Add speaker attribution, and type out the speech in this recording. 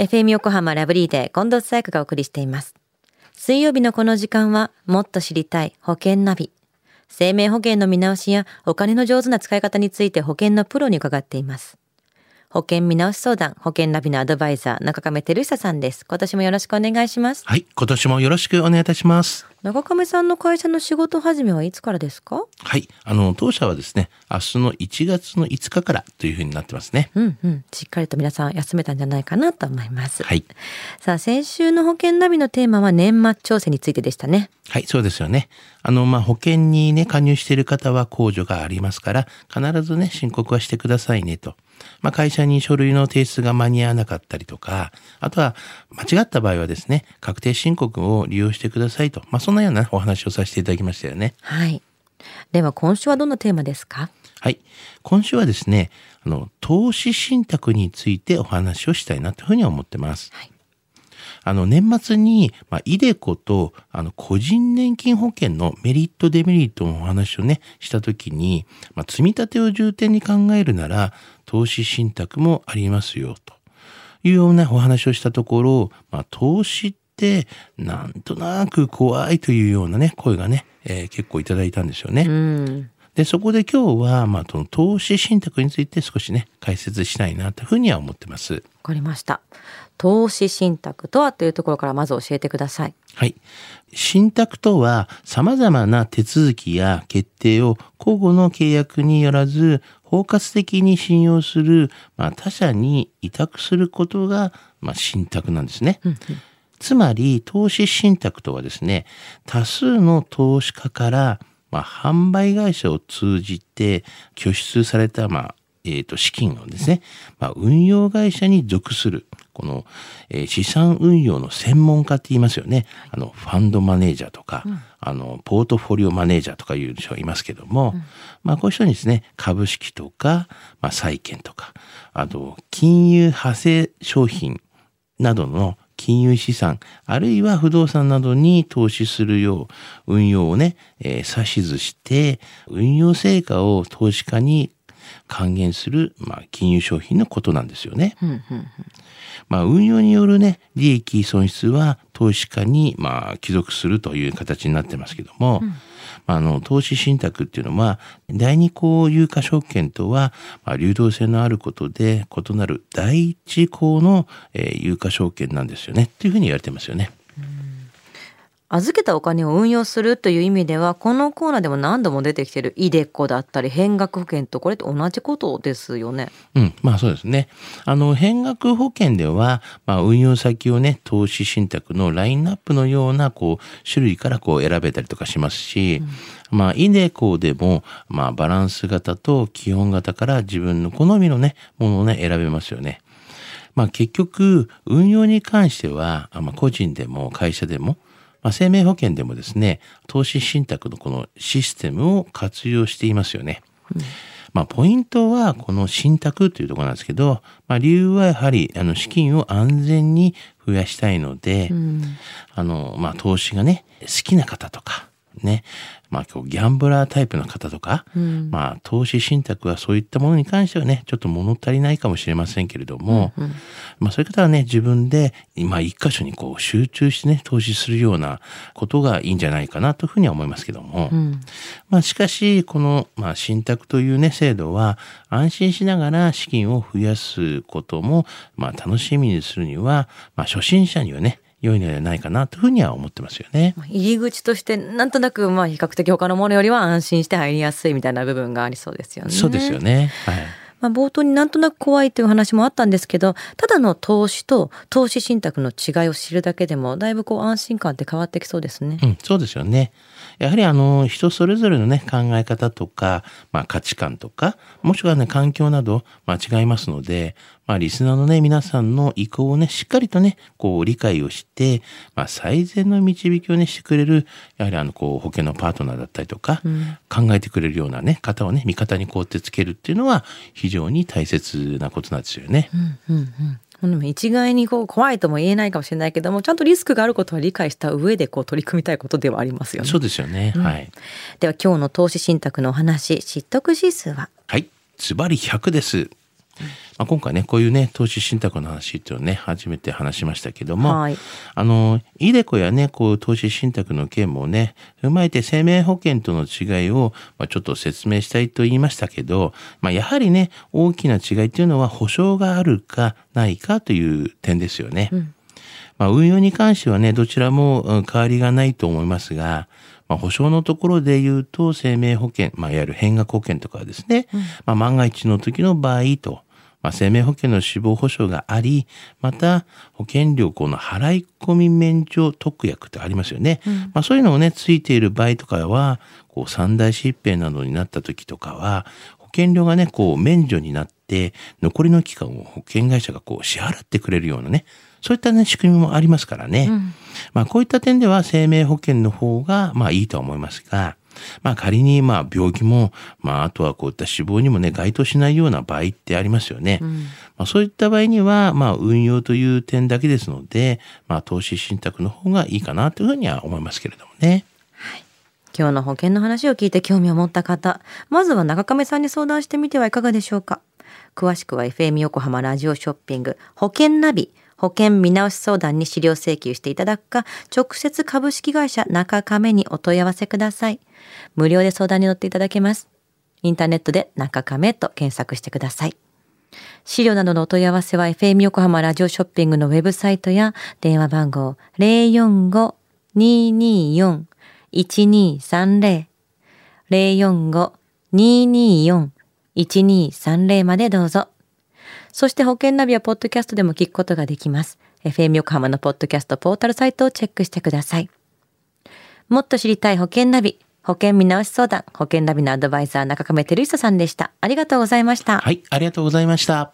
Speaker 1: FM 横浜ラブリーで近藤紗友香がお送りしています。水曜日のこの時間は、もっと知りたい保険ナビ。生命保険の見直しやお金の上手な使い方について保険のプロに伺っています。保険見直し相談、保険ナビのアドバイザー、中亀照久さんです。今年もよろしくお願いします。
Speaker 2: はい、今年もよろしくお願いいたします。
Speaker 1: 中亀さんの会社の仕事始めはいつからですか？
Speaker 2: はい、あの当社はですね、明日の1月の5日からというふうになってますね。
Speaker 1: うんうん。しっかりと皆さん休めたんじゃないかなと思います。
Speaker 2: はい、
Speaker 1: さあ、先週の保険ナビのテーマは年末調整についてでしたね。
Speaker 2: はい、そうですよね。あのまあ保険にね加入している方は控除がありますから、必ずね申告はしてくださいねと。まあ会社に書類の提出が間に合わなかったりとか、あとは間違った場合はですね、確定申告を利用してくださいと。まあそんなようなお話をさせていただきましたよね。
Speaker 1: はい。では今週はどんなテーマですか？
Speaker 2: はい。今週はですね、あの、投資信託についてお話をしたいなというふうに思ってます。
Speaker 1: はい
Speaker 2: あの、年末に、まあ、イデコと、あの、個人年金保険のメリット、デメリットのお話をね、したときに、まあ、積み立てを重点に考えるなら、投資信託もありますよ、というようなお話をしたところ、まあ、投資って、なんとなく怖いというようなね、声がね、えー結構いただいたんですよね。
Speaker 1: うん。
Speaker 2: で、そこで今日は、まあ、その投資信託について少しね、解説したいなというふうには思ってます。
Speaker 1: わかりました。投資信託とはというところからまず教えてください。
Speaker 2: はい。信託とは、様々な手続きや決定を交互の契約によらず、包括的に信用する、まあ、他者に委託することが、まあ、信託なんですね。つまり、投資信託とはですね、多数の投資家から、まあ、販売会社を通じて拠出された、まあ、えっ、と、資金をですね、まあ、運用会社に属する、この、えー資産運用の専門家って言いますよね。あの、ファンドマネージャーとか、あの、ポートフォリオマネージャーとかいう人がいますけども、まあ、こういう人にですね、株式とか、まあ、債券とか、あと、金融派生商品などの金融資産、あるいは不動産などに投資するよう、運用をね、えー指図して、運用成果を投資家に還元する、まあ、金融商品のことなんですよね。
Speaker 1: うんうん
Speaker 2: まあ、運用によるね、利益損失は投資家に、まあ、帰属するという形になってますけども、まあ、あの、投資信託っていうのは、第二項有価証券とは、まあ、流動性のあることで異なる第一項の、えー有価証券なんですよね。っていうふうに言われてますよね。
Speaker 1: 預けたお金を運用するという意味ではこのコーナーでも何度も出てきてるイデコだったり変額保険とこれと同じことですよね。
Speaker 2: うん、まあそうですね。あの、変額保険では、まあ運用先をね、投資信託のラインナップのような、こう、種類からこう選べたりとかしますし、まあ、イデコでも、まあバランス型と基本型から自分の好みのね、ものをね、選べますよね。まあ結局、運用に関しては、あまあ個人でも会社でも、まあ、生命保険でもですね、投資信託のこのシステムを活用していますよね。まあ、ポイントはこの信託というところなんですけど、まあ、理由はやはりあの資金を安全に増やしたいので、
Speaker 1: うん
Speaker 2: あの、まあ、投資がね、好きな方とか、ね、まあ、今日ギャンブラータイプの方とか、
Speaker 1: うん。
Speaker 2: まあ、投資信託はそういったものに関してはね、ちょっと物足りないかもしれませんけれども、
Speaker 1: うん。
Speaker 2: まあ、そういう方はね、自分で、まあ、一箇所にこう集中してね、投資するようなことがいいんじゃないかなというふうには思いますけども、
Speaker 1: うん。
Speaker 2: まあ、しかし、この、まあ、信託というね、制度は、安心しながら資金を増やすことも、まあ、楽しみにするには、まあ、初心者にはね、良いのではないかなというふうには思ってますよね。
Speaker 1: まあ入り口としてなんとなくまあ比較的他のものよりは安心して入りやすいみたいな部分がありそうですよね。
Speaker 2: そうですよね。はい。
Speaker 1: まあ、冒頭になんとなく怖いという話もあったんですけどただの投資と投資信託の違いを知るだけでもだいぶこう安心感って変わってきそうですね。
Speaker 2: うん、そうですよね。やはりあの、人それぞれのね、考え方とか、まあ価値観とか、もしくはね、環境など、まあ違いますので、まあリスナーのね、皆さんの意向をね、しっかりとね、こう理解をして、まあ最善の導きをね、してくれる、やはりあの、こう、保険のパートナーだったりとか、考えてくれるようなね、方をね、味方にこうやってつけるっていうのは、非常に大切なことなんですよね。
Speaker 1: うんうんでも一概にこう怖いとも言えないかもしれないけどもちゃんとリスクがあることは理解した上でこう取り組みたいことではありますよね。
Speaker 2: そうですよね。はい。
Speaker 1: では今日の投資信託のお話知得指数は？
Speaker 2: はい。ズバリ100です。まあ、今回ね、こういうね、投資信託の話っていうのをね、初めて話しましたけども、
Speaker 1: はい。
Speaker 2: あの、イデコやね、こう、投資信託の件もね、踏まえて生命保険との違いを、まあ、ちょっと説明したいと言いましたけど、まあ、やはりね、大きな違いっていうのは保証があるかないかという点ですよね。まあ、運用に関してはね、どちらもうん変わりがないと思いますが、まあ、保証のところで言うと、生命保険、まあ、いわゆる変額保険とかはですね、まあ、万が一の時の場合と、まあ、生命保険の死亡保障があり、また、保険料この払い込み免除特約ってありますよね。まあ、そういうのをね、ついている場合とかは、こう、三大疾病などになった時とかは、保険料がね、こう、免除になって、残りの期間を保険会社がこう、支払ってくれるようなね、そういったね、仕組みもありますからね。まあ、こういった点では生命保険の方が、まあ、いいとは思いますが、まあ、仮に、まあ、病気も、まあ、あとはこういった死亡にもね、該当しないような場合ってありますよね。まあ、そういった場合には、まあ、運用という点だけですので、まあ、投資信託の方がいいかなというふうには思いますけれどもね。
Speaker 1: 今日の保険の話を聞いて興味を持った方、まずは中亀さんに相談してみてはいかがでしょうか。詳しくは FM 横浜ラジオショッピング保険ナビ保険見直し相談に資料請求していただくか、直接株式会社中亀にお問い合わせください。無料で相談に乗っていただけます。インターネットで中亀と検索してください。資料などのお問い合わせは FM 横浜ラジオショッピングのウェブサイトや電話番号045-224-1230 045-224-1230までどうぞ。そして保険ナビはポッドキャストでも聞くことができます。FM 横浜のポッドキャストポータルサイトをチェックしてください。もっと知りたい保険ナビ、保険見直し相談、保険ナビのアドバイザー中亀照久さんでした。ありがとうございました。
Speaker 2: はい、ありがとうございました。